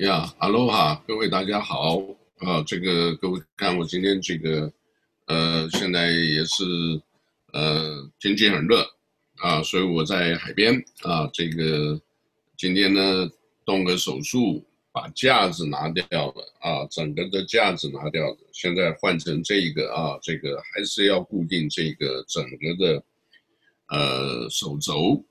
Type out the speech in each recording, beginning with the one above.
呀，哈喽哈，各位大家好啊！这个各位看我今天这个，呃，现在也是呃天气很热啊，所以我在海边啊。这个今天呢动个手术，把架子拿掉了啊，整个的架子拿掉了，现在换成这个啊，这个还是要固定这个整个的呃手肘。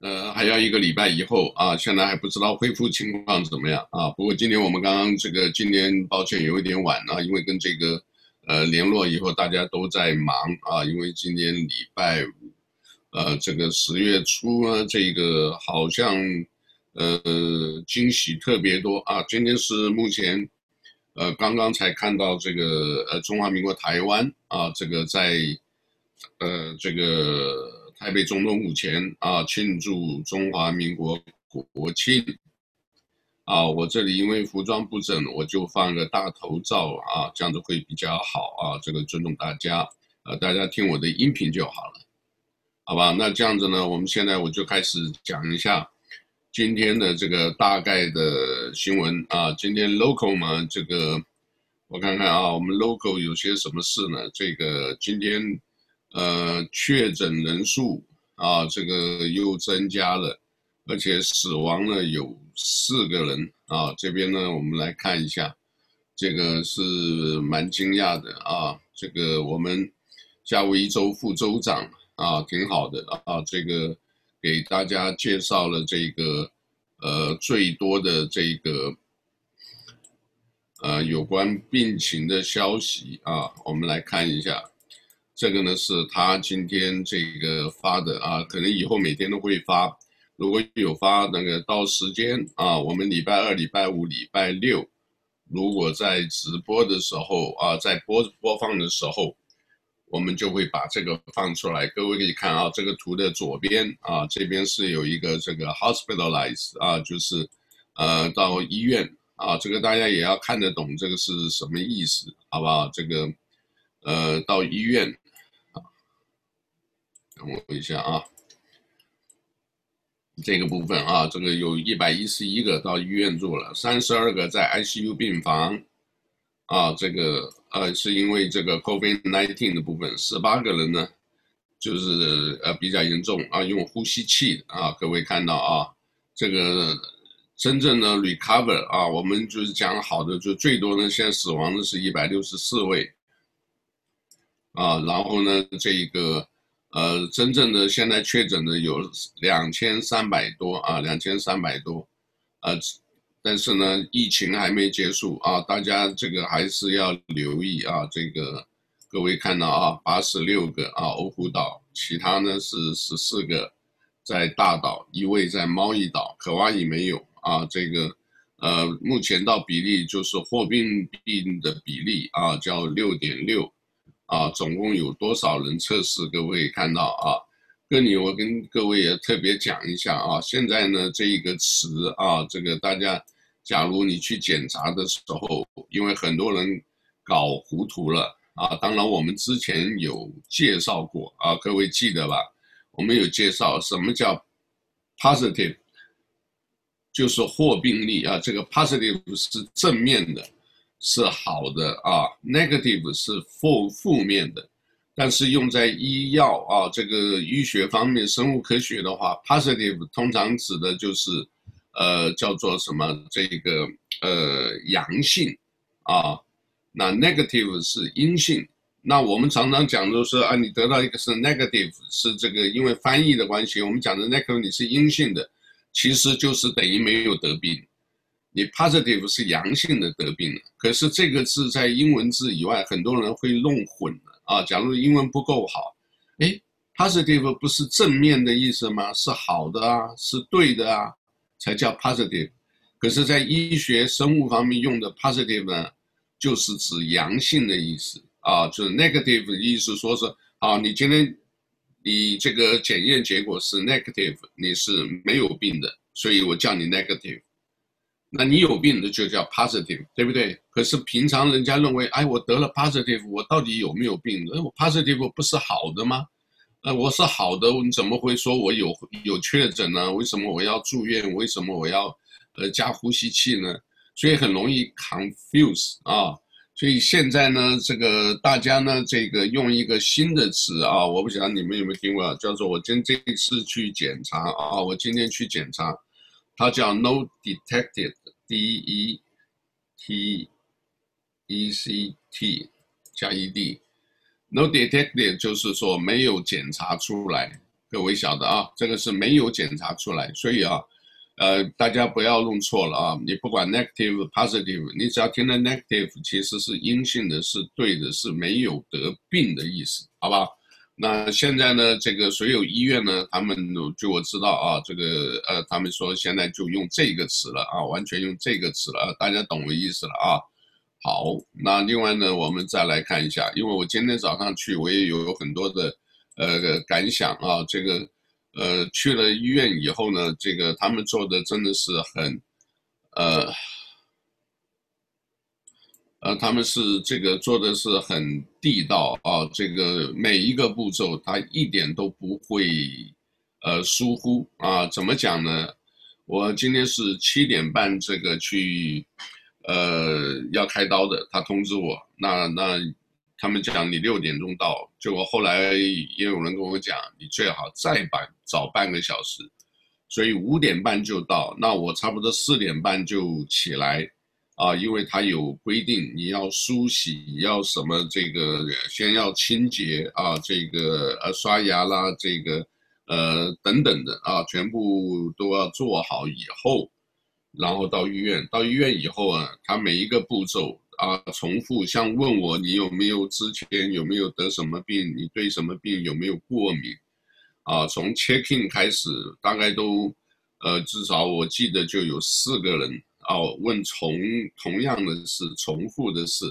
呃，还要一个礼拜以后啊，现在还不知道恢复情况怎么样啊。不过今天我们刚刚这个今天抱歉有一点晚啊，因为跟这个呃联络以后大家都在忙啊，因为今天礼拜五，呃，这个十月初呢，这个好像呃惊喜特别多啊。今天是目前呃刚刚才看到这个呃中华民国台湾啊，这个在呃这个。台北总统府前啊，庆祝中华民国国庆啊！我这里因为服装不整，我就放个大头照啊，这样子会比较好啊。这个尊重大家，呃，大家听我的音频就好了，好吧？那这样子呢，我们现在我就开始讲一下今天的这个大概的新闻啊。今天 local 嘛，这个我看看啊，我们 local 有些什么事呢？这个今天。呃，确诊人数啊，这个又增加了，而且死亡了有四个人啊。这边呢，我们来看一下，这个是蛮惊讶的啊。这个我们夏威夷州副州长啊，挺好的啊。这个给大家介绍了这个呃最多的这个呃有关病情的消息啊，我们来看一下。这个呢是他今天这个发的啊，可能以后每天都会发。如果有发那个到时间啊，我们礼拜二、礼拜五、礼拜六，如果在直播的时候啊，在播播放的时候，我们就会把这个放出来。各位可以看啊，这个图的左边啊，这边是有一个这个 hospitalized 啊，就是呃到医院啊，这个大家也要看得懂这个是什么意思，好不好？这个呃到医院。等我一下啊，这个部分啊，这个有一百一十一个到医院住了，三十二个在 ICU 病房，啊，这个呃是因为这个 Covid nineteen 的部分，十八个人呢，就是呃比较严重啊，用呼吸器啊，各位看到啊，这个真正的 recover 啊，我们就是讲好的，就最多呢，现在死亡的是一百六十四位，啊，然后呢，这一个。呃，真正的现在确诊的有两千三百多啊，两千三百多，呃，但是呢，疫情还没结束啊，大家这个还是要留意啊。这个各位看到啊，八十六个啊，欧胡岛，其他呢是十四个在大岛，一位在猫一岛，可哇伊没有啊。这个呃，目前到比例就是霍病病的比例啊，叫六点六。啊，总共有多少人测试？各位看到啊，这里我跟各位也特别讲一下啊。现在呢，这一个词啊，这个大家，假如你去检查的时候，因为很多人搞糊涂了啊。当然，我们之前有介绍过啊，各位记得吧？我们有介绍什么叫 positive，就是获病例啊。这个 positive 是正面的。是好的啊，negative 是负负面的，但是用在医药啊这个医学方面，生物科学的话，positive 通常指的就是，呃，叫做什么这个呃阳性啊，那 negative 是阴性。那我们常常讲就是啊，你得到一个是 negative，是这个因为翻译的关系，我们讲的 negative 你是阴性的，其实就是等于没有得病。你 positive 是阳性的得病了，可是这个字在英文字以外，很多人会弄混了啊。假如英文不够好，诶 positive 不是正面的意思吗？是好的啊，是对的啊，才叫 positive。可是，在医学生物方面用的 positive 呢，就是指阳性的意思啊，就是 negative 的意思，说是啊，你今天你这个检验结果是 negative，你是没有病的，所以我叫你 negative。那你有病的就叫 positive，对不对？可是平常人家认为，哎，我得了 positive，我到底有没有病？哎，我 positive 不是好的吗？呃，我是好的，你怎么会说我有有确诊呢？为什么我要住院？为什么我要呃加呼吸器呢？所以很容易 confuse 啊。所以现在呢，这个大家呢，这个用一个新的词啊，我不晓得你们有没有听过，叫做我今这一次去检查啊，我今天去检查，它叫 no detected，D E T E C T 加 E D，no detected 就是说没有检查出来，各位晓得啊，这个是没有检查出来，所以啊。呃，大家不要弄错了啊！你不管 negative positive，你只要听到 negative，其实是阴性的，是对的，是没有得病的意思，好吧？那现在呢，这个所有医院呢，他们就我知道啊，这个呃，他们说现在就用这个词了啊，完全用这个词了，大家懂我意思了啊？好，那另外呢，我们再来看一下，因为我今天早上去，我也有很多的呃感想啊，这个。呃，去了医院以后呢，这个他们做的真的是很，呃，呃，他们是这个做的是很地道啊，这个每一个步骤他一点都不会，呃，疏忽啊。怎么讲呢？我今天是七点半这个去，呃，要开刀的，他通知我，那那。他们讲你六点钟到，结果后来也有人跟我讲，你最好再晚早半个小时，所以五点半就到。那我差不多四点半就起来，啊，因为他有规定，你要梳洗，要什么这个先要清洁啊，这个呃刷牙啦，这个呃等等的啊，全部都要做好以后，然后到医院。到医院以后啊，他每一个步骤。啊，重复像问我你有没有之前有没有得什么病，你对什么病有没有过敏？啊，从 checking 开始，大概都，呃，至少我记得就有四个人哦，问同同样的事，重复的事，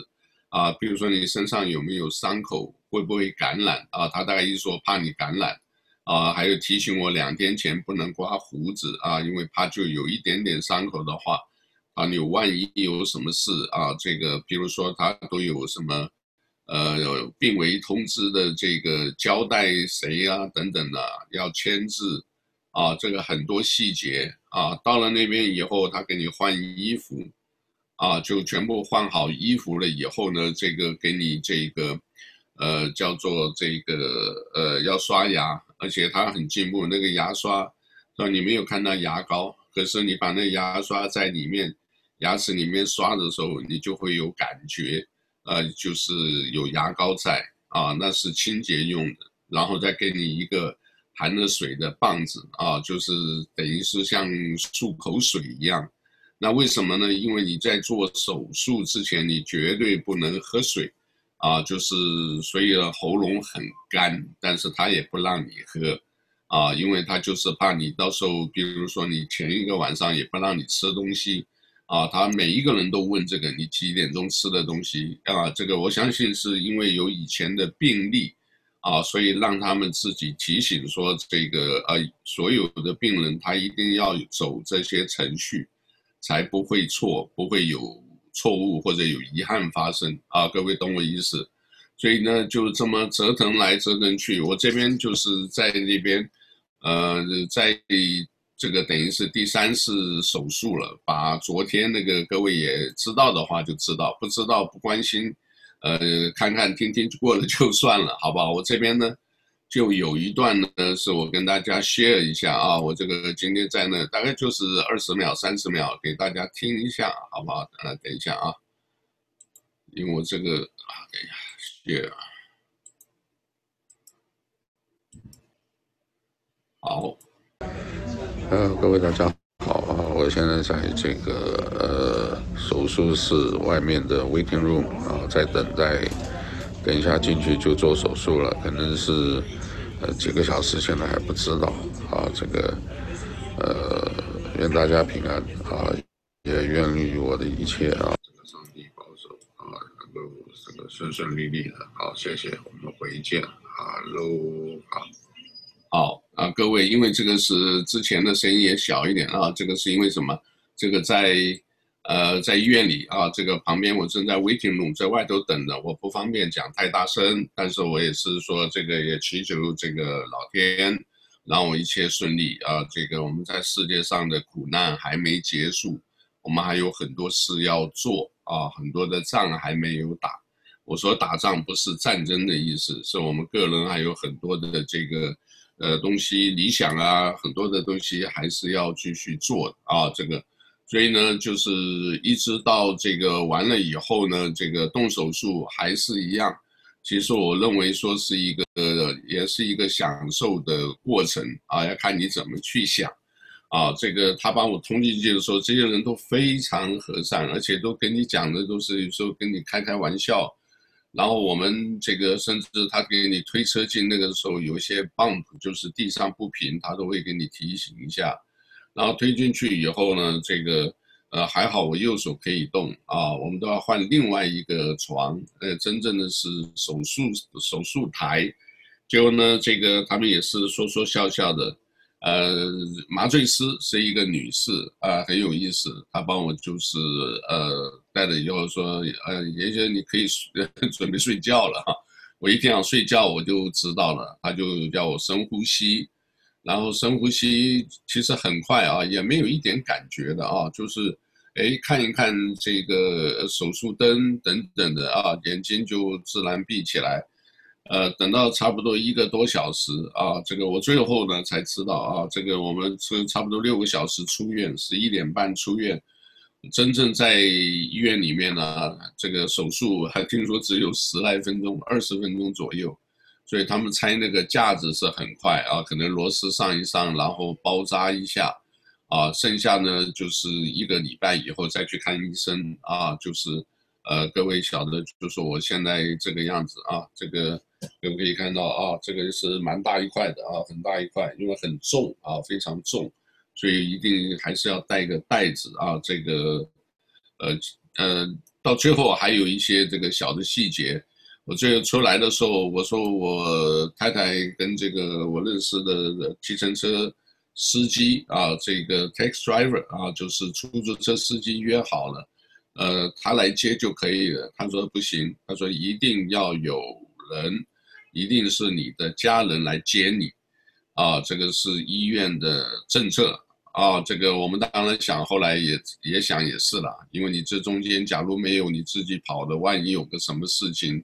啊，比如说你身上有没有伤口，会不会感染？啊，他大概意思说怕你感染，啊，还有提醒我两天前不能刮胡子啊，因为怕就有一点点伤口的话。啊，你万一有什么事啊？这个，比如说他都有什么，呃，病危通知的这个交代谁啊？等等的，要签字，啊，这个很多细节啊。到了那边以后，他给你换衣服，啊，就全部换好衣服了以后呢，这个给你这个，呃，叫做这个，呃，要刷牙，而且他很进步，那个牙刷，说？你没有看到牙膏，可是你把那牙刷在里面。牙齿里面刷的时候，你就会有感觉，呃，就是有牙膏在啊，那是清洁用的。然后再给你一个含了水的棒子啊，就是等于是像漱口水一样。那为什么呢？因为你在做手术之前，你绝对不能喝水啊，就是所以喉咙很干，但是他也不让你喝啊，因为他就是怕你到时候，比如说你前一个晚上也不让你吃东西。啊，他每一个人都问这个，你几点钟吃的东西啊？这个我相信是因为有以前的病例，啊，所以让他们自己提醒说，这个呃，所有的病人他一定要走这些程序，才不会错，不会有错误或者有遗憾发生啊。各位懂我意思？所以呢，就这么折腾来折腾去，我这边就是在那边，呃，在。这个等于是第三次手术了，把昨天那个各位也知道的话就知道，不知道不关心，呃，看看听听过了就算了，好不好？我这边呢，就有一段呢是我跟大家 share 一下啊，我这个今天在那大概就是二十秒、三十秒，给大家听一下，好不好？呃，等一下啊，因为我这个啊，等一下 share，好。呃，各位大家好啊！我现在在这个呃手术室外面的 waiting room 啊，在等待，等一下进去就做手术了，可能是呃几个小时，现在还不知道啊。这个呃，愿大家平安啊，也愿与我的一切啊，这个上帝保守啊，能够这个顺顺利利的。好，谢谢，我们回见。Hello，好。好啊，各位，因为这个是之前的声音也小一点啊，这个是因为什么？这个在呃在医院里啊，这个旁边我正在 waiting room，在外头等着，我不方便讲太大声，但是我也是说这个也祈求这个老天让我一切顺利啊！这个我们在世界上的苦难还没结束，我们还有很多事要做啊，很多的仗还没有打。我说打仗不是战争的意思，是我们个人还有很多的这个呃东西理想啊，很多的东西还是要继续做啊。这个，所以呢，就是一直到这个完了以后呢，这个动手术还是一样。其实我认为说是一个，也是一个享受的过程啊，要看你怎么去想，啊，这个他把我通进去的时候，这些人都非常和善，而且都跟你讲的都是有时候跟你开开玩笑，然后我们这个甚至他给你推车进那个时候，有一些 bump 就是地上不平，他都会给你提醒一下，然后推进去以后呢，这个。呃，还好我右手可以动啊，我们都要换另外一个床，呃，真正的是手术手术台，结果呢，这个他们也是说说笑笑的，呃，麻醉师是一个女士啊，很有意思，她帮我就是呃带了以后说，呃，爷爷你可以 准备睡觉了哈，我一定要睡觉我就知道了，她就叫我深呼吸。然后深呼吸，其实很快啊，也没有一点感觉的啊，就是，哎，看一看这个手术灯等等的啊，眼睛就自然闭起来，呃，等到差不多一个多小时啊，这个我最后呢才知道啊，这个我们是差不多六个小时出院，十一点半出院，真正在医院里面呢，这个手术还听说只有十来分钟，二十分钟左右。所以他们拆那个架子是很快啊，可能螺丝上一上，然后包扎一下，啊，剩下呢就是一个礼拜以后再去看医生啊，就是，呃，各位晓得，就是我现在这个样子啊，这个可不可以看到啊？这个是蛮大一块的啊，很大一块，因为很重啊，非常重，所以一定还是要带个袋子啊，这个，呃呃，到最后还有一些这个小的细节。我这个出来的时候，我说我太太跟这个我认识的计程车司机啊，这个 tax driver 啊，就是出租车司机约好了，呃，他来接就可以了。他说不行，他说一定要有人，一定是你的家人来接你，啊，这个是医院的政策啊。这个我们当然想，后来也也想也是了，因为你这中间假如没有你自己跑的，万一有个什么事情。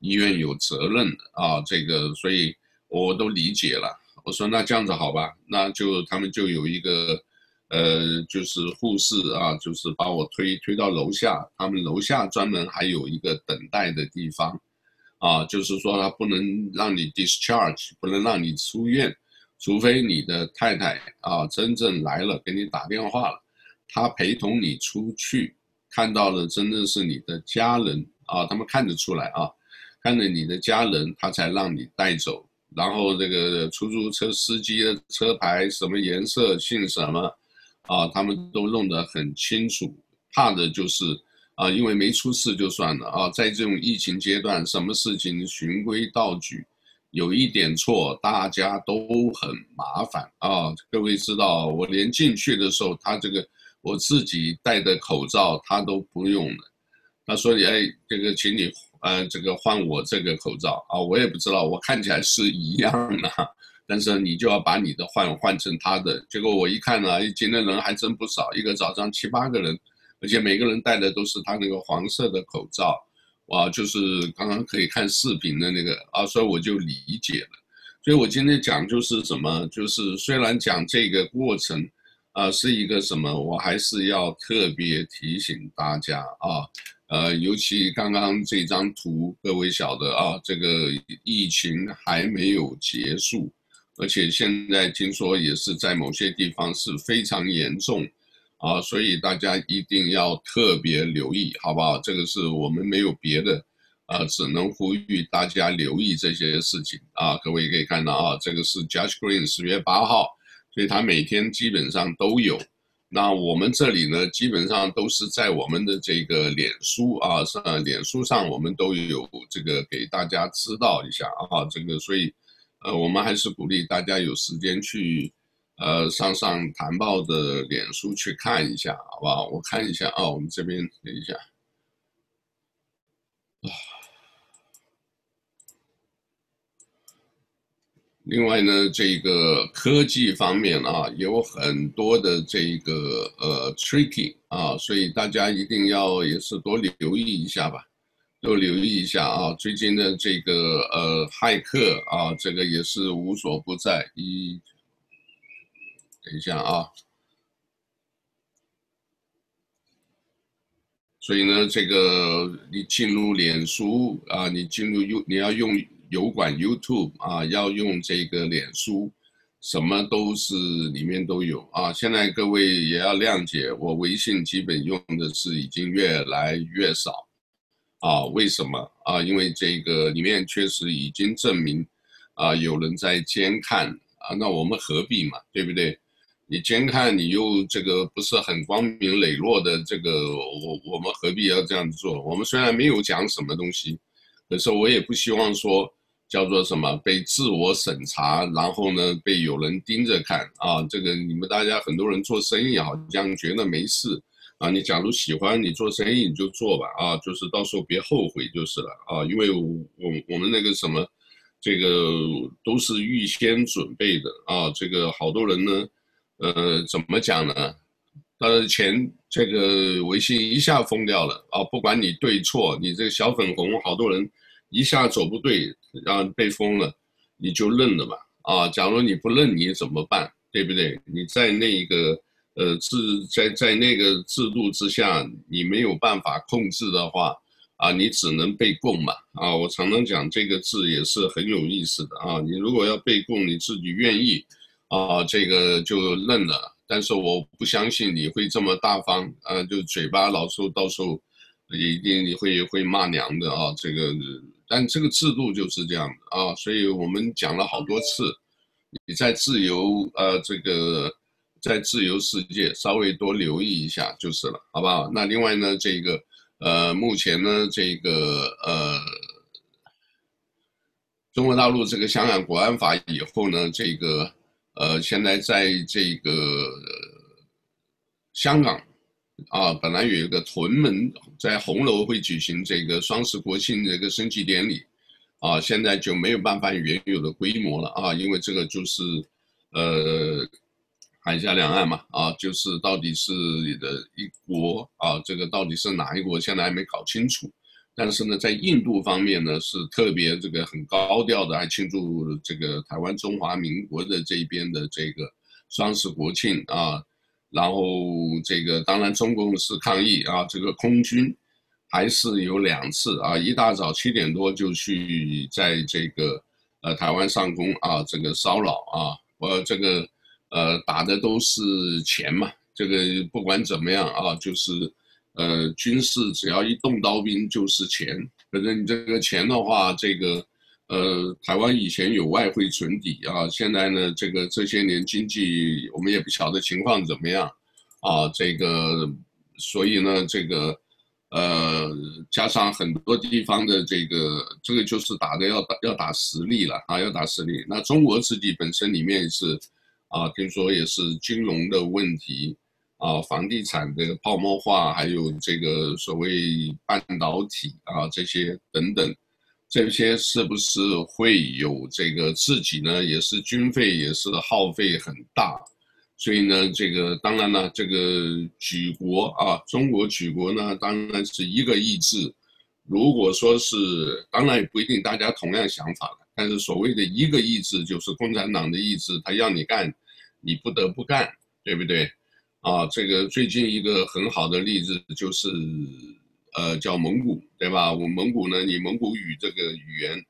医院有责任啊，这个，所以我都理解了。我说那这样子好吧，那就他们就有一个，呃，就是护士啊，就是把我推推到楼下，他们楼下专门还有一个等待的地方，啊，就是说他不能让你 discharge，不能让你出院，除非你的太太啊真正来了给你打电话了，他陪同你出去，看到了真的是你的家人啊，他们看得出来啊。看着你的家人，他才让你带走。然后这个出租车司机的车牌什么颜色、姓什么，啊，他们都弄得很清楚。怕的就是啊，因为没出事就算了啊，在这种疫情阶段，什么事情循规蹈矩，有一点错，大家都很麻烦啊。各位知道，我连进去的时候，他这个我自己戴的口罩他都不用了。他说：“你哎，这个请你。”呃，这个换我这个口罩啊，我也不知道，我看起来是一样的，但是你就要把你的换换成他的。结果我一看呢，今天人还真不少，一个早上七八个人，而且每个人戴的都是他那个黄色的口罩，哇，就是刚刚可以看视频的那个啊，所以我就理解了。所以我今天讲就是什么，就是虽然讲这个过程啊是一个什么，我还是要特别提醒大家啊。呃，尤其刚刚这张图，各位晓得啊，这个疫情还没有结束，而且现在听说也是在某些地方是非常严重，啊，所以大家一定要特别留意，好不好？这个是我们没有别的，啊，只能呼吁大家留意这些事情啊。各位可以看到啊，这个是 Josh Green 十月八号，所以他每天基本上都有。那我们这里呢，基本上都是在我们的这个脸书啊，上脸书上我们都有这个给大家知道一下啊，这个所以，呃，我们还是鼓励大家有时间去，呃，上上谭报的脸书去看一下，好不好？我看一下啊，我们这边等一下，啊，另外呢，这个科技方面啊，有很多的这个呃 tricky 啊，所以大家一定要也是多留意一下吧，多留意一下啊。最近的这个呃骇客啊，这个也是无所不在。一，等一下啊，所以呢，这个你进入脸书啊，你进入用你要用。有管 YouTube 啊，要用这个脸书，什么都是里面都有啊。现在各位也要谅解，我微信基本用的是已经越来越少啊。为什么啊？因为这个里面确实已经证明啊，有人在监看啊。那我们何必嘛，对不对？你监看，你又这个不是很光明磊落的这个，我我们何必要这样做？我们虽然没有讲什么东西，可是我也不希望说。叫做什么？被自我审查，然后呢，被有人盯着看啊！这个你们大家很多人做生意好像觉得没事啊。你假如喜欢你做生意，你就做吧啊！就是到时候别后悔就是了啊！因为我我们那个什么，这个都是预先准备的啊。这个好多人呢，呃，怎么讲呢？呃，钱这个微信一下封掉了啊！不管你对错，你这个小粉红，好多人。一下走不对，然后被封了，你就认了吧。啊，假如你不认，你怎么办？对不对？你在那个呃制在在那个制度之下，你没有办法控制的话，啊，你只能被供嘛。啊，我常常讲这个字也是很有意思的啊。你如果要被供，你自己愿意，啊，这个就认了。但是我不相信你会这么大方，啊，就嘴巴老说到时候一定你会会骂娘的啊，这个。但这个制度就是这样的啊，所以我们讲了好多次，你在自由呃这个在自由世界稍微多留意一下就是了，好不好？那另外呢，这个呃目前呢这个呃中国大陆这个香港国安法以后呢，这个呃现在在这个香港。啊，本来有一个屯门在红楼会举行这个双十国庆这个升旗典礼，啊，现在就没有办法原有的规模了啊，因为这个就是，呃，海峡两岸嘛，啊，就是到底是你的一国啊，这个到底是哪一国，现在还没搞清楚。但是呢，在印度方面呢，是特别这个很高调的，还庆祝这个台湾中华民国的这边的这个双十国庆啊。然后这个当然中共是抗议啊，这个空军还是有两次啊，一大早七点多就去在这个呃台湾上空啊，这个骚扰啊，我这个呃打的都是钱嘛，这个不管怎么样啊，就是呃军事只要一动刀兵就是钱，反正你这个钱的话，这个。呃，台湾以前有外汇存底啊，现在呢，这个这些年经济我们也不晓得情况怎么样，啊，这个，所以呢，这个，呃，加上很多地方的这个，这个就是打的要打要打实力了啊，要打实力。那中国自己本身里面是，啊，听说也是金融的问题，啊，房地产的泡沫化，还有这个所谓半导体啊这些等等。这些是不是会有这个自己呢？也是军费也是耗费很大，所以呢，这个当然了，这个举国啊，中国举国呢，当然是一个意志。如果说是，当然也不一定大家同样想法了，但是所谓的一个意志，就是共产党的意志，他要你干，你不得不干，对不对？啊，这个最近一个很好的例子就是。呃，叫蒙古，对吧？我蒙古呢，你蒙古语这个语言，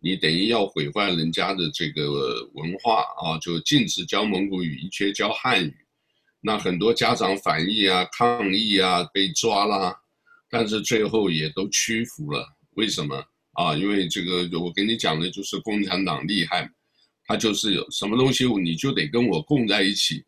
你等于要毁坏人家的这个文化啊，就禁止教蒙古语，一切教汉语。那很多家长反映啊、抗议啊，被抓啦，但是最后也都屈服了。为什么啊？因为这个，我跟你讲的就是共产党厉害，他就是有什么东西，你就得跟我共在一起。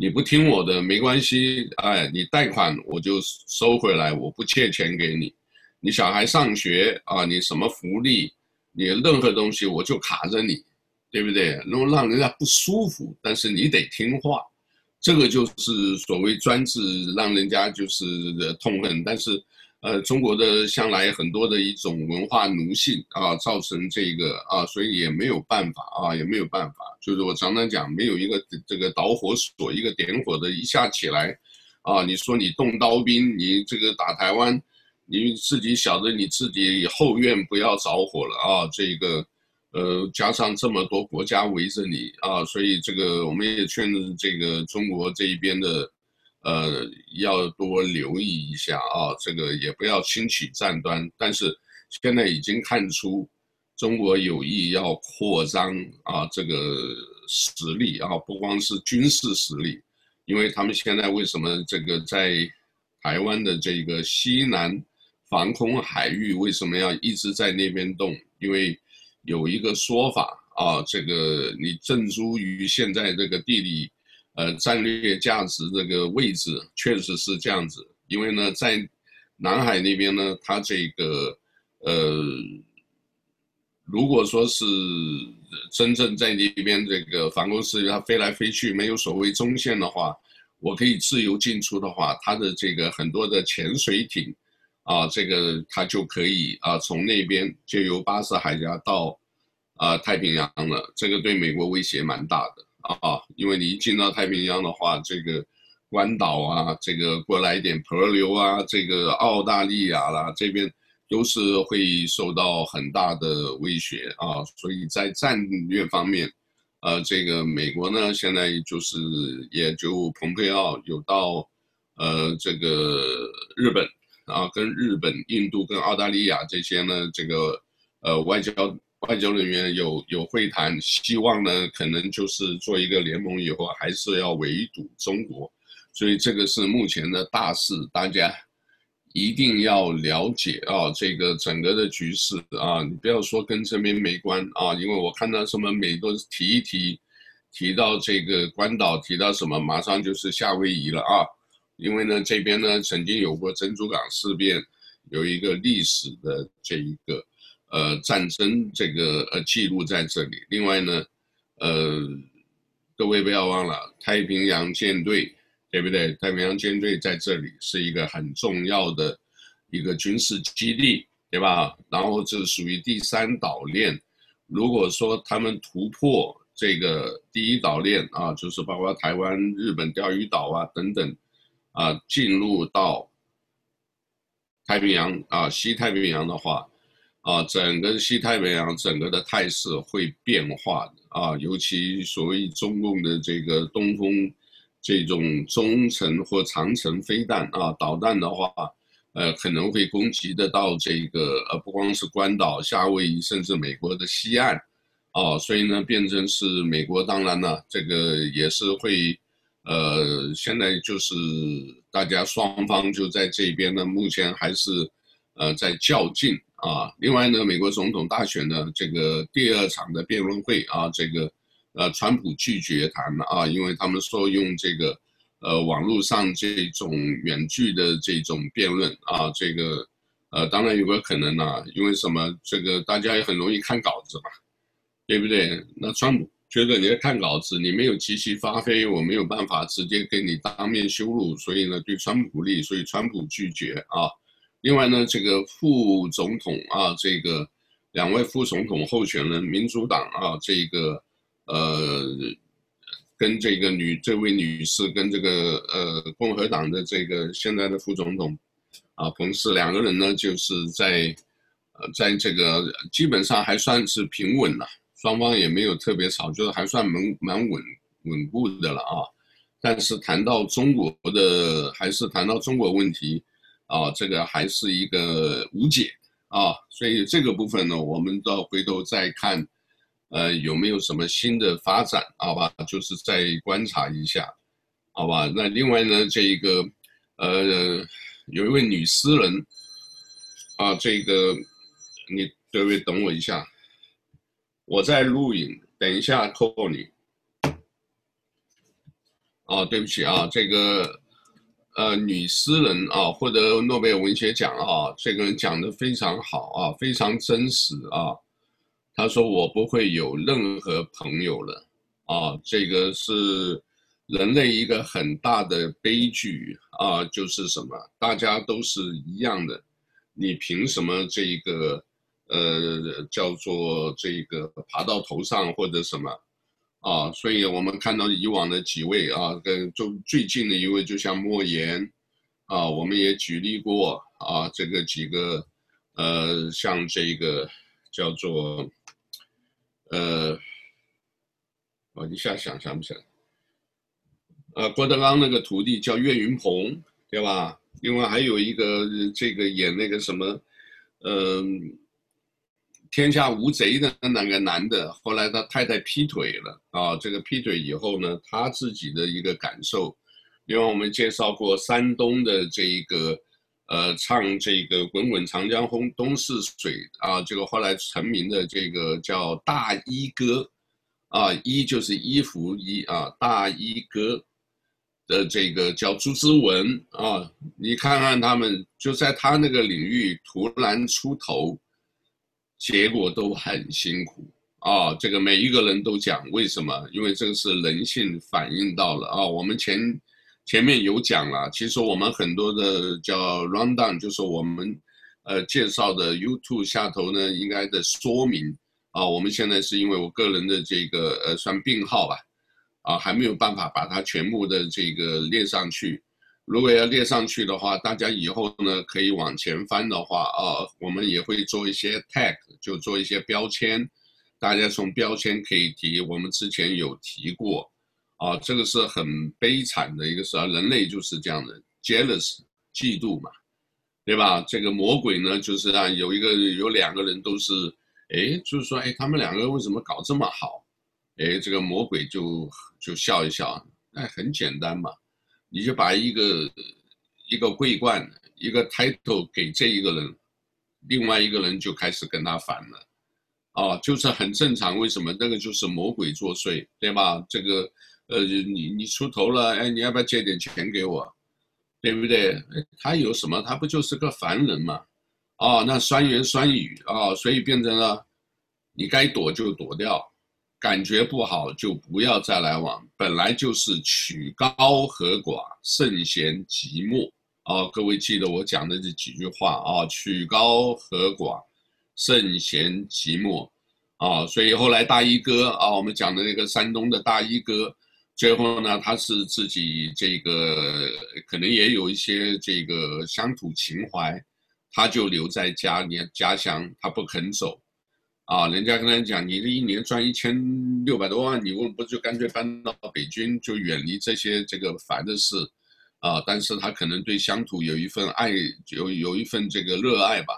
你不听我的没关系，哎，你贷款我就收回来，我不借钱给你。你小孩上学啊，你什么福利，你任何东西我就卡着你，对不对？那么让人家不舒服，但是你得听话，这个就是所谓专制，让人家就是痛恨。但是，呃，中国的向来很多的一种文化奴性啊，造成这个啊，所以也没有办法啊，也没有办法。就是我常常讲，没有一个这个导火索，一个点火的一下起来，啊，你说你动刀兵，你这个打台湾，你自己晓得你自己后院不要着火了啊，这个。呃，加上这么多国家围着你啊，所以这个我们也劝这个中国这一边的，呃，要多留意一下啊，这个也不要轻启战端。但是现在已经看出中国有意要扩张啊，这个实力啊，不光是军事实力，因为他们现在为什么这个在台湾的这个西南防空海域为什么要一直在那边动？因为有一个说法啊，这个你正诸于现在这个地理，呃，战略价值这个位置，确实是这样子。因为呢，在南海那边呢，它这个呃，如果说是真正在那边这个防空识别它飞来飞去，没有所谓中线的话，我可以自由进出的话，它的这个很多的潜水艇。啊，这个它就可以啊，从那边就由巴士海峡到啊太平洋了。这个对美国威胁蛮大的啊，因为你一进到太平洋的话，这个关岛啊，这个过来一点河流啊，这个澳大利亚啦，这边都是会受到很大的威胁啊。所以在战略方面，呃，这个美国呢，现在就是也就蓬佩奥有到呃这个日本。啊，跟日本、印度、跟澳大利亚这些呢，这个呃外交外交人员有有会谈，希望呢可能就是做一个联盟以后，还是要围堵中国，所以这个是目前的大势，大家一定要了解啊，这个整个的局势啊，你不要说跟这边没关啊，因为我看到什么美国提一提，提到这个关岛，提到什么，马上就是夏威夷了啊。因为呢，这边呢曾经有过珍珠港事变，有一个历史的这一个呃战争这个呃记录在这里。另外呢，呃，各位不要忘了太平洋舰队，对不对？太平洋舰队在这里是一个很重要的一个军事基地，对吧？然后这属于第三岛链。如果说他们突破这个第一岛链啊，就是包括台湾、日本、钓鱼岛啊等等。啊，进入到太平洋啊，西太平洋的话，啊，整个西太平洋整个的态势会变化的啊，尤其所谓中共的这个东风这种中程或长程飞弹啊，导弹的话，呃，可能会攻击得到这个呃，不光是关岛、夏威夷，甚至美国的西岸，啊，所以呢，变成是美国，当然了，这个也是会。呃，现在就是大家双方就在这边呢，目前还是呃在较劲啊。另外呢，美国总统大选的这个第二场的辩论会啊，这个呃，川普拒绝谈了啊，因为他们说用这个呃网络上这种远距的这种辩论啊，这个呃当然有个可能啊，因为什么？这个大家也很容易看稿子嘛，对不对？那川普。觉得你在看稿子，你没有即席发挥，我没有办法直接给你当面羞辱，所以呢，对川普不利，所以川普拒绝啊。另外呢，这个副总统啊，这个两位副总统候选人，民主党啊，这个呃，跟这个女这位女士跟这个呃共和党的这个现在的副总统啊，彭斯两个人呢，就是在呃，在这个基本上还算是平稳了。双方也没有特别吵，就是还算蛮蛮稳稳固的了啊。但是谈到中国的，还是谈到中国问题啊，这个还是一个无解啊。所以这个部分呢，我们到回头再看，呃，有没有什么新的发展？好吧，就是再观察一下，好吧。那另外呢，这个呃，有一位女诗人啊，这个你各位等我一下。我在录影，等一下 call 你。哦，对不起啊，这个呃女诗人啊，获得诺贝尔文学奖啊，这个人讲的非常好啊，非常真实啊。他说：“我不会有任何朋友了啊，这个是人类一个很大的悲剧啊，就是什么？大家都是一样的你凭什么这个呃叫做这个爬到头上或者什么啊？所以我们看到以往的几位啊，跟就最近的一位，就像莫言啊，我们也举例过啊，这个几个呃，像这个叫做呃，我一下想想不起来，呃，郭德纲那个徒弟叫岳云鹏，对吧？另外还有一个这个演那个什么，嗯、天下无贼的那个男的，后来他太太劈腿了啊，这个劈腿以后呢，他自己的一个感受。另外我们介绍过山东的这一个，呃，唱这个《滚滚长江东东逝水》啊，这个后来成名的这个叫大衣哥，啊，衣就是衣服衣啊，大衣哥。的这个叫朱之文啊，你看看他们就在他那个领域突然出头，结果都很辛苦啊。这个每一个人都讲为什么？因为这个是人性反映到了啊。我们前前面有讲了，其实我们很多的叫 rundown，就是我们呃介绍的 YouTube 下头呢应该的说明啊。我们现在是因为我个人的这个呃算病号吧。啊，还没有办法把它全部的这个列上去。如果要列上去的话，大家以后呢可以往前翻的话啊，我们也会做一些 tag，就做一些标签。大家从标签可以提，我们之前有提过啊，这个是很悲惨的一个事儿，人类就是这样的，jealous，嫉妒嘛，对吧？这个魔鬼呢，就是让有一个有两个人都是，哎，就是说，哎，他们两个为什么搞这么好？哎，这个魔鬼就就笑一笑，那很简单嘛，你就把一个一个桂冠，一个 title 给这一个人，另外一个人就开始跟他反了，啊，就是很正常。为什么？那个就是魔鬼作祟，对吧？这个，呃，你你出头了，哎，你要不要借点钱给我，对不对？他有什么？他不就是个凡人嘛？啊，那酸言酸语啊，所以变成了你该躲就躲掉。感觉不好就不要再来往，本来就是曲高和寡，圣贤寂寞啊！各位记得我讲的这几句话啊，曲高和寡，圣贤寂寞啊！所以后来大衣哥啊，我们讲的那个山东的大衣哥，最后呢，他是自己这个可能也有一些这个乡土情怀，他就留在家里家乡，他不肯走。啊，人家跟他讲，你这一年赚一千六百多万，你为什不就干脆搬到北京，就远离这些这个烦的事，啊，但是他可能对乡土有一份爱，有有一份这个热爱吧，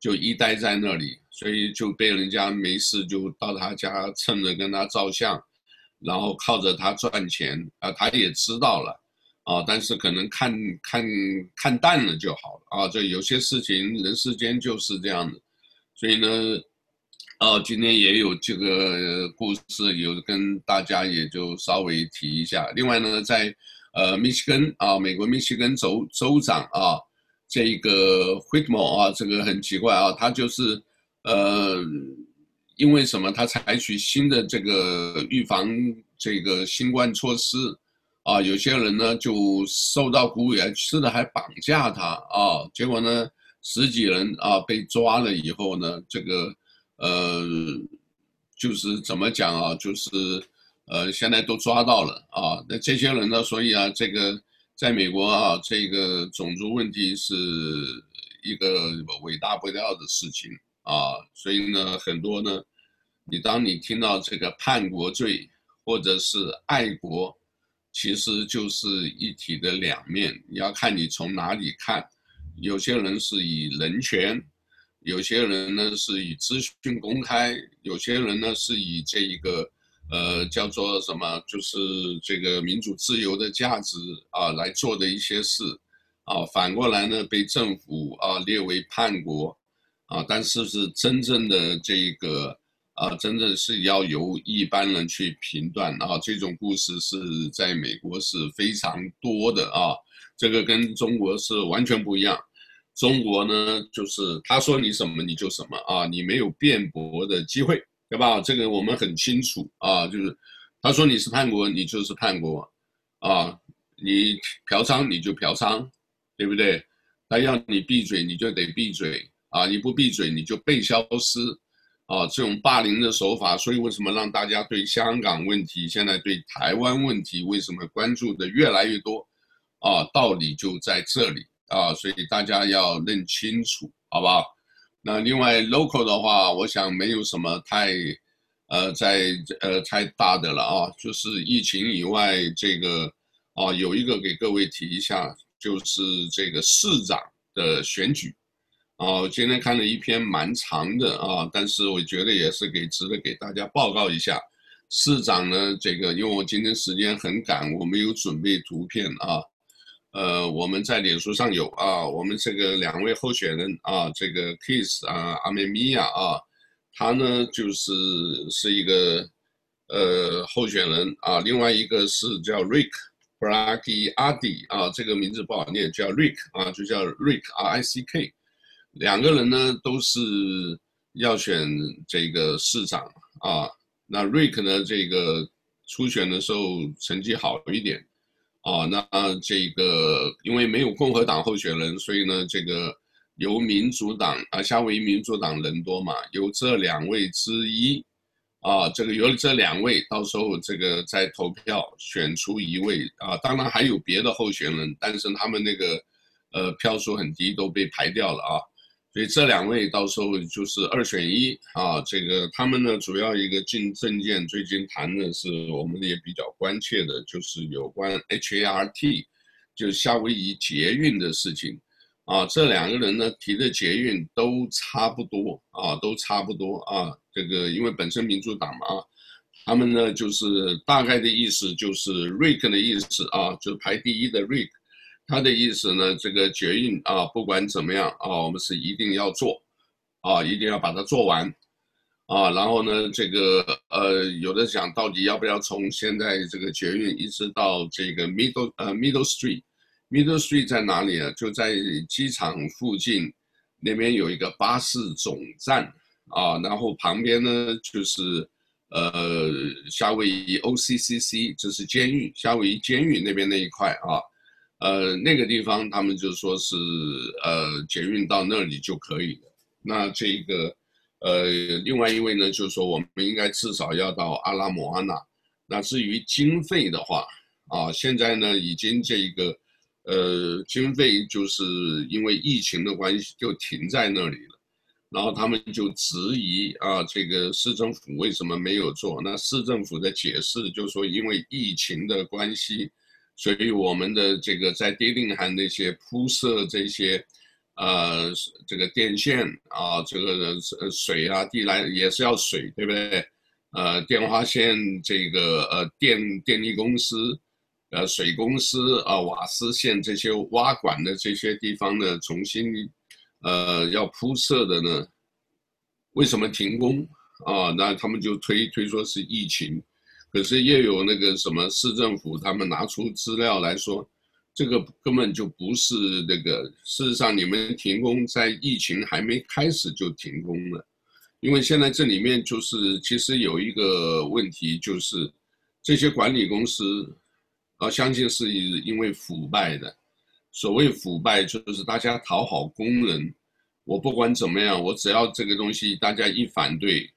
就一待在那里，所以就被人家没事就到他家蹭着跟他照相，然后靠着他赚钱，啊，他也知道了，啊，但是可能看看看淡了就好了，啊，这有些事情人世间就是这样的，所以呢。哦，今天也有这个故事，有跟大家也就稍微提一下。另外呢，在呃密西根啊，美国密西根州州长啊，这个 Whitmer 啊，这个很奇怪啊，他就是呃，因为什么？他采取新的这个预防这个新冠措施啊，有些人呢就受到鼓舞，吃的还绑架他啊，结果呢十几人啊被抓了以后呢，这个。呃，就是怎么讲啊？就是，呃，现在都抓到了啊。那这些人呢？所以啊，这个在美国啊，这个种族问题是一个伟大不了的事情啊。所以呢，很多呢，你当你听到这个叛国罪或者是爱国，其实就是一体的两面。你要看你从哪里看。有些人是以人权。有些人呢是以资讯公开，有些人呢是以这一个，呃，叫做什么，就是这个民主自由的价值啊来做的一些事，啊，反过来呢被政府啊列为叛国，啊，但是是真正的这个，啊，真正是要由一般人去评断啊，这种故事是在美国是非常多的啊，这个跟中国是完全不一样。中国呢，就是他说你什么你就什么啊，你没有辩驳的机会，对吧？这个我们很清楚啊，就是他说你是叛国，你就是叛国，啊，你嫖娼你就嫖娼，对不对？他要你闭嘴，你就得闭嘴啊！你不闭嘴，你就被消失啊！这种霸凌的手法，所以为什么让大家对香港问题、现在对台湾问题，为什么关注的越来越多啊？道理就在这里啊！所以大家要认清楚，好不好？那另外 local 的话，我想没有什么太呃在呃太大的了啊，就是疫情以外这个啊，有一个给各位提一下。就是这个市长的选举，啊，今天看了一篇蛮长的啊，但是我觉得也是给值得给大家报告一下。市长呢，这个因为我今天时间很赶，我没有准备图片啊，呃，我们在脸书上有啊，我们这个两位候选人啊，这个 Kiss 啊，阿梅米亚啊，他呢就是是一个呃候选人啊，另外一个是叫 Rick。Bragi 阿迪啊，这个名字不好念，叫 Rick 啊，就叫 Rick R I C K。两个人呢都是要选这个市长啊。那 Rick 呢，这个初选的时候成绩好一点啊。那这个因为没有共和党候选人，所以呢，这个由民主党啊，夏威夷民主党人多嘛，由这两位之一。啊，这个有这两位，到时候这个再投票选出一位啊，当然还有别的候选人，但是他们那个呃票数很低，都被排掉了啊。所以这两位到时候就是二选一啊。这个他们呢，主要一个进政见，最近谈的是我们也比较关切的，就是有关 HART，就夏威夷捷运的事情啊。这两个人呢提的捷运都差不多啊，都差不多啊。这个因为本身民主党嘛，他们呢就是大概的意思就是 Rick 的意思啊，就是排第一的 Rick，他的意思呢，这个捷运啊，不管怎么样啊，我们是一定要做，啊，一定要把它做完，啊，然后呢，这个呃，有的讲到底要不要从现在这个捷运一直到这个 Middle 呃 Middle Street，Middle Street 在哪里啊？就在机场附近那边有一个巴士总站。啊，然后旁边呢就是，呃，夏威夷 OCCC，就是监狱，夏威夷监狱那边那一块啊，呃，那个地方他们就说是，呃，捷运到那里就可以了。那这个，呃，另外一位呢就是说我们应该至少要到阿拉莫阿纳。那至于经费的话，啊，现在呢已经这个，呃，经费就是因为疫情的关系就停在那里了。然后他们就质疑啊，这个市政府为什么没有做？那市政府的解释就是说，因为疫情的关系，所以我们的这个在迪令汉那些铺设这些，呃，这个电线啊，这个水啊，地来也是要水，对不对？呃，电话线这个呃电电力公司，呃水公司啊，瓦斯线这些挖管的这些地方呢，重新。呃，要铺设的呢，为什么停工啊？那他们就推推说是疫情，可是又有那个什么市政府他们拿出资料来说，这个根本就不是那个。事实上，你们停工在疫情还没开始就停工了，因为现在这里面就是其实有一个问题，就是这些管理公司啊，相信是因为腐败的。所谓腐败，就是大家讨好工人。我不管怎么样，我只要这个东西大家一反对，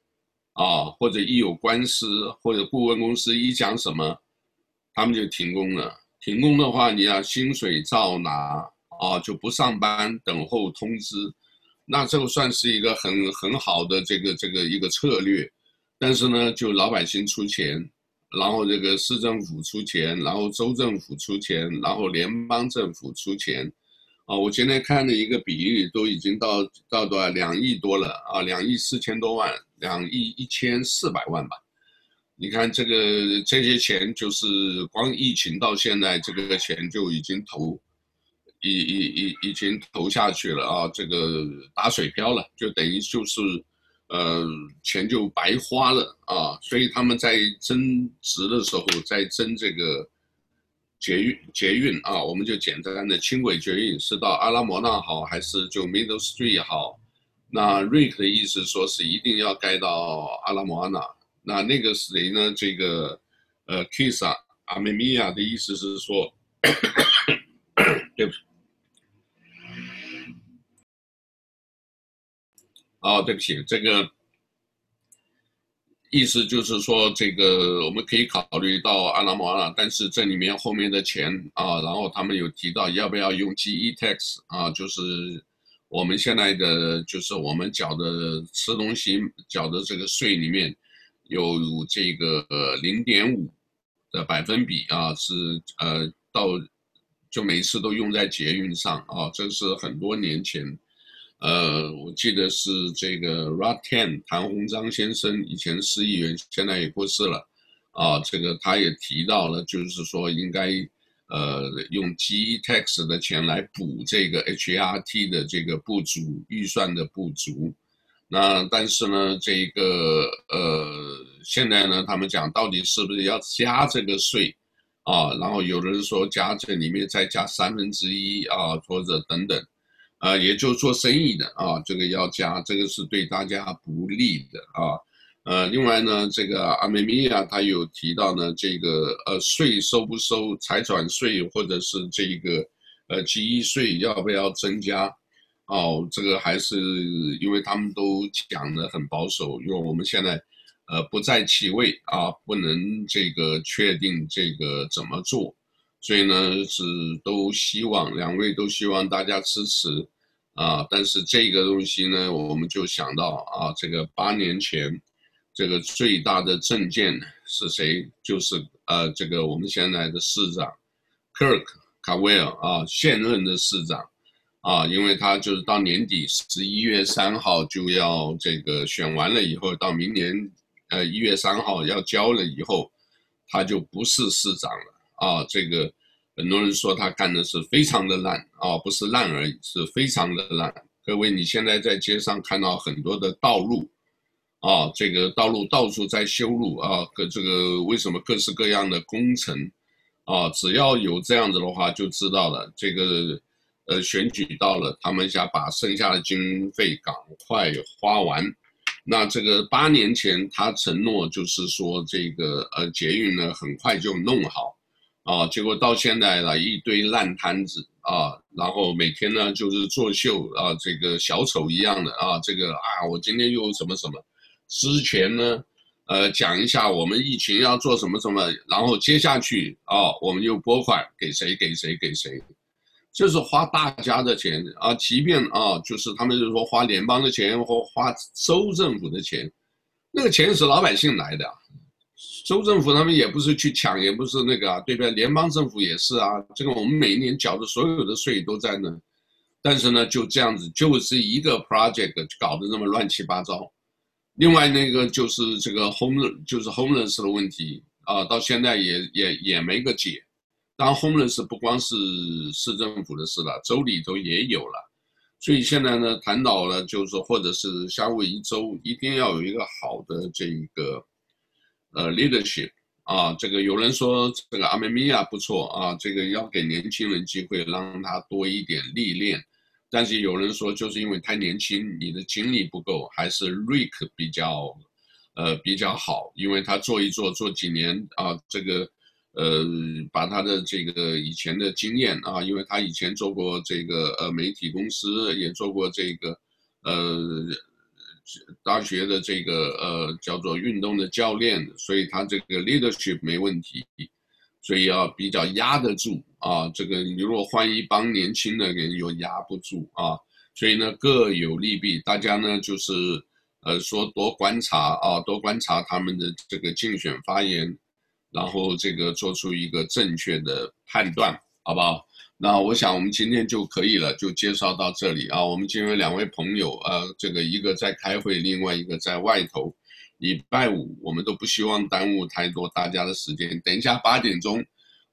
啊，或者一有官司，或者顾问公司一讲什么，他们就停工了。停工的话，你要薪水照拿，啊，就不上班等候通知。那这个算是一个很很好的这个这个一个策略。但是呢，就老百姓出钱。然后这个市政府出钱，然后州政府出钱，然后联邦政府出钱，啊，我今天看了一个比例，都已经到到多少两亿多了啊，两亿四千多万，两亿一千四百万吧。你看这个这些钱，就是光疫情到现在，这个钱就已经投，已已已已经投下去了啊，这个打水漂了，就等于就是。呃，钱就白花了啊，所以他们在争值的时候，在争这个捷运捷运啊，我们就简单的轻轨捷运是到阿拉莫纳好还是就 Middle Street 好？那 Rick 的意思说是一定要盖到阿拉莫纳，那那个谁呢？这个呃 k i s a 阿梅米亚的意思是说，对不起。哦，对不起，这个意思就是说，这个我们可以考虑到阿拉莫阿，但是这里面后面的钱啊，然后他们有提到要不要用 GE tax 啊，就是我们现在的就是我们缴的吃东西缴的这个税里面有这个零点五的百分比啊，是呃到。就每次都用在捷运上啊，这是很多年前，呃，我记得是这个 Rakuten 谭鸿章先生以前市议员，现在也过世了，啊，这个他也提到了，就是说应该呃用 GE tax 的钱来补这个 HRT 的这个不足预算的不足，那但是呢，这个呃现在呢，他们讲到底是不是要加这个税？啊，然后有人说加这里面再加三分之一啊，或者等等，啊，也就做生意的啊，这个要加，这个是对大家不利的啊。呃，另外呢，这个阿梅米亚他有提到呢，这个呃税收不收，财产税或者是这个呃记忆税要不要增加？哦，这个还是因为他们都讲得很保守，因为我们现在。呃，不在其位啊，不能这个确定这个怎么做，所以呢是都希望两位都希望大家支持啊。但是这个东西呢，我们就想到啊，这个八年前这个最大的政见是谁？就是呃，这个我们现在的市长 Kirk c a w e l l 啊，现任的市长啊，因为他就是到年底十一月三号就要这个选完了以后，到明年。呃，一月三号要交了以后，他就不是市长了啊。这个很多人说他干的是非常的烂啊，不是烂而已，是非常的烂。各位，你现在在街上看到很多的道路啊，这个道路到处在修路啊，各这个为什么各式各样的工程啊？只要有这样子的话，就知道了。这个呃，选举到了，他们想把剩下的经费赶快花完。那这个八年前他承诺就是说这个呃捷运呢很快就弄好，啊，结果到现在了一堆烂摊子啊，然后每天呢就是作秀啊，这个小丑一样的啊，这个啊我今天又什么什么，之前呢呃讲一下我们疫情要做什么什么，然后接下去啊我们又拨款给谁给谁给谁。就是花大家的钱啊，即便啊，就是他们就是说花联邦的钱或花州政府的钱，那个钱是老百姓来的，州政府他们也不是去抢，也不是那个啊，对不对？联邦政府也是啊，这个我们每一年缴的所有的税都在那，但是呢，就这样子，就是一个 project 搞得那么乱七八糟。另外那个就是这个 home 就是 homeless 的问题啊，到现在也也也没个解。当 homeless 不光是市政府的事了，州里头也有了，所以现在呢，谈到了就是说，或者是夏威夷州一定要有一个好的这一个呃 leadership 啊，这个有人说这个阿梅米亚不错啊，这个要给年轻人机会，让他多一点历练，但是有人说就是因为太年轻，你的精力不够，还是 Rick 比较呃比较好，因为他做一做做几年啊，这个。呃，把他的这个以前的经验啊，因为他以前做过这个呃媒体公司，也做过这个呃大学的这个呃叫做运动的教练，所以他这个 leadership 没问题，所以要比较压得住啊。这个你如果换一帮年轻的人，又压不住啊。所以呢，各有利弊，大家呢就是呃说多观察啊，多观察他们的这个竞选发言。然后这个做出一个正确的判断，好不好？那我想我们今天就可以了，就介绍到这里啊。我们今天两位朋友，呃，这个一个在开会，另外一个在外头。礼拜五我们都不希望耽误太多大家的时间。等一下八点钟，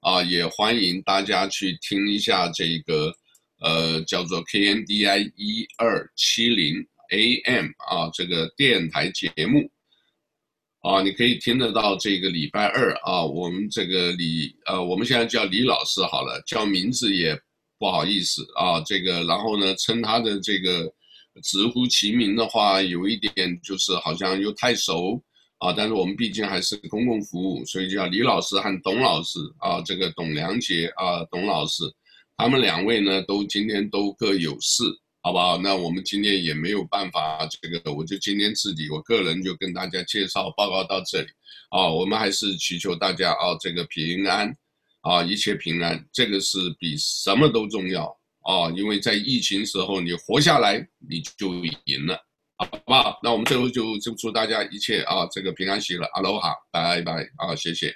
啊，也欢迎大家去听一下这个，呃，叫做 KNDI 一二七零 AM 啊，这个电台节目。啊，你可以听得到这个礼拜二啊，我们这个李呃，我们现在叫李老师好了，叫名字也不好意思啊。这个然后呢，称他的这个直呼其名的话，有一点就是好像又太熟啊。但是我们毕竟还是公共服务，所以叫李老师和董老师啊，这个董良杰啊，董老师，他们两位呢都今天都各有事好不好？那我们今天也没有办法，这个我就今天自己我个人就跟大家介绍报告到这里啊。我们还是祈求大家啊，这个平安啊，一切平安，这个是比什么都重要啊。因为在疫情时候，你活下来你就赢了，好不好？那我们最后就就祝大家一切啊，这个平安喜乐，阿罗哈，拜拜啊，谢谢。